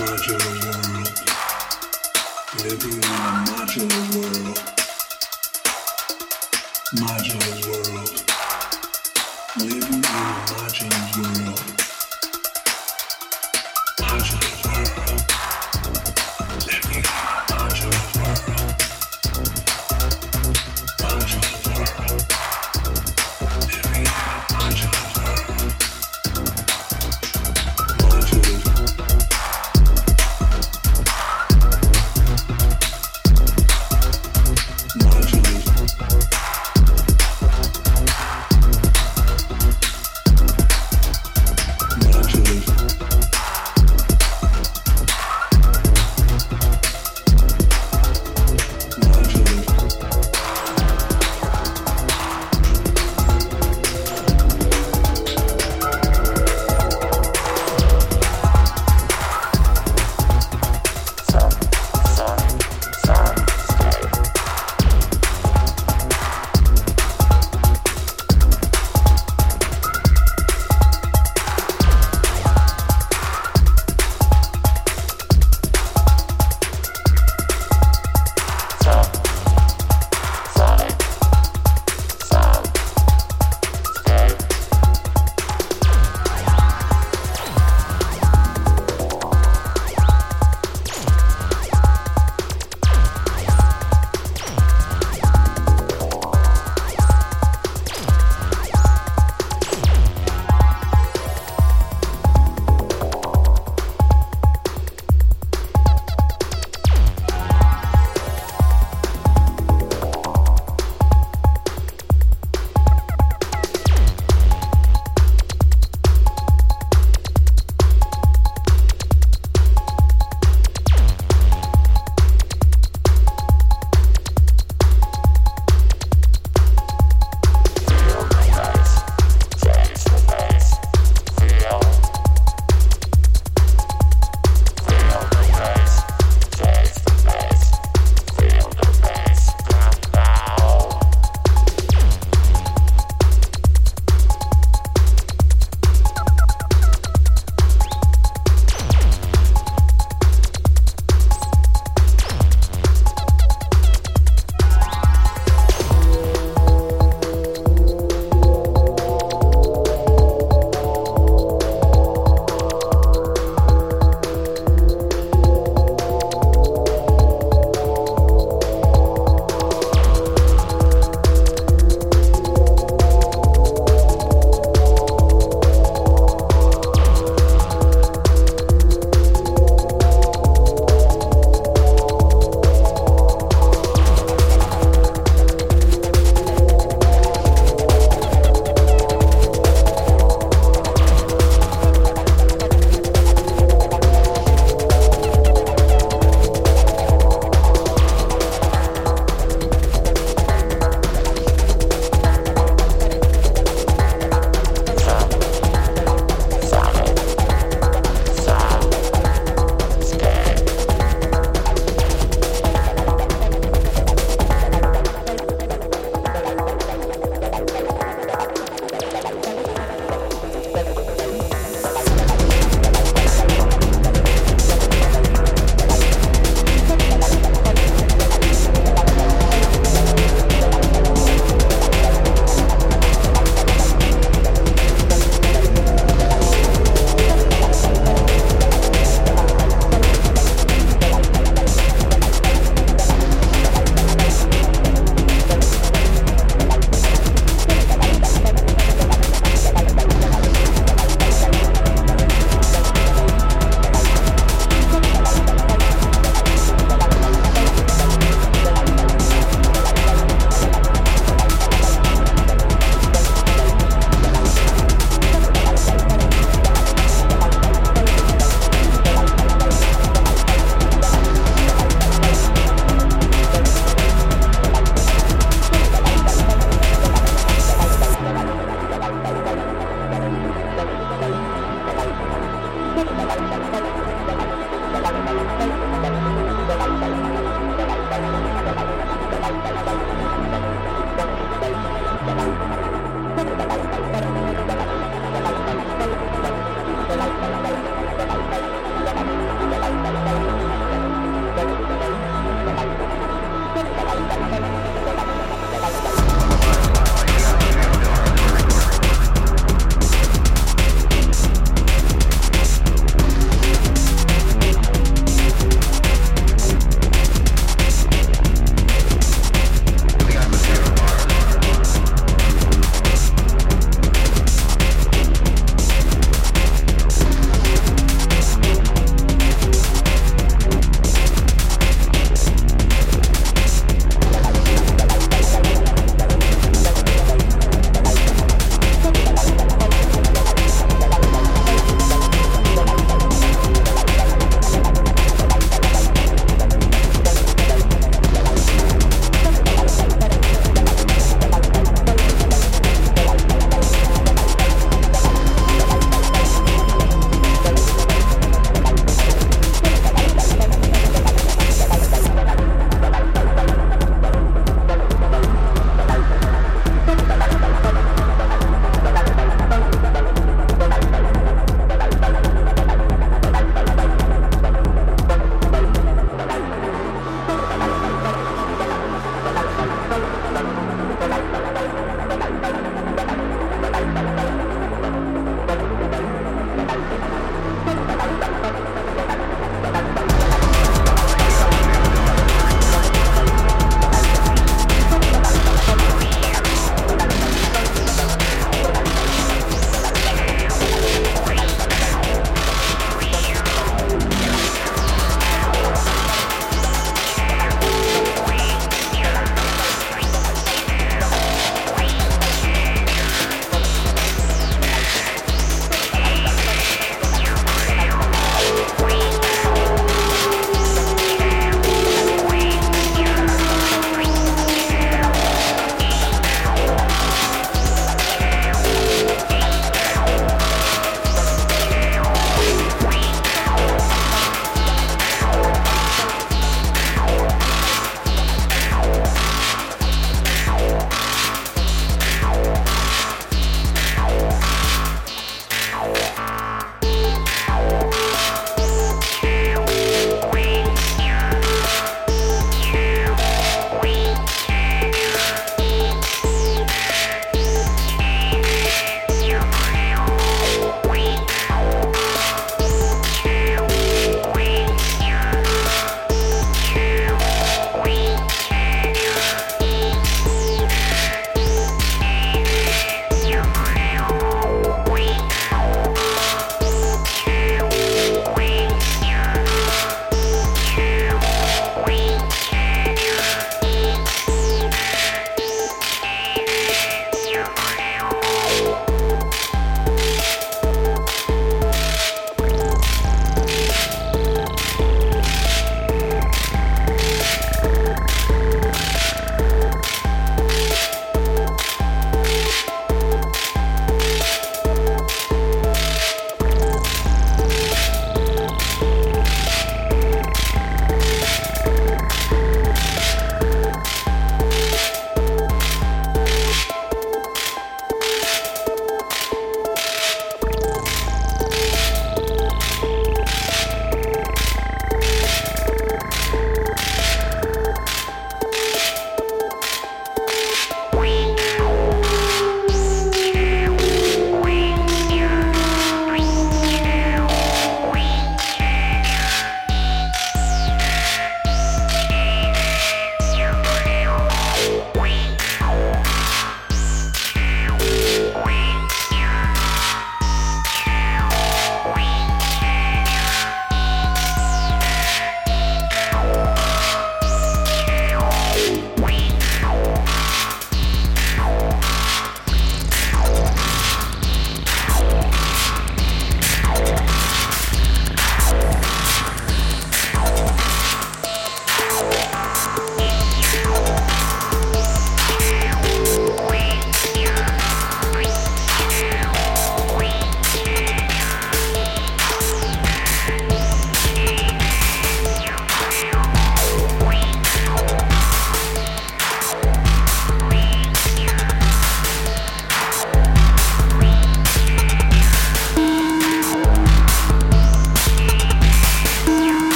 modular world, living in a modular world.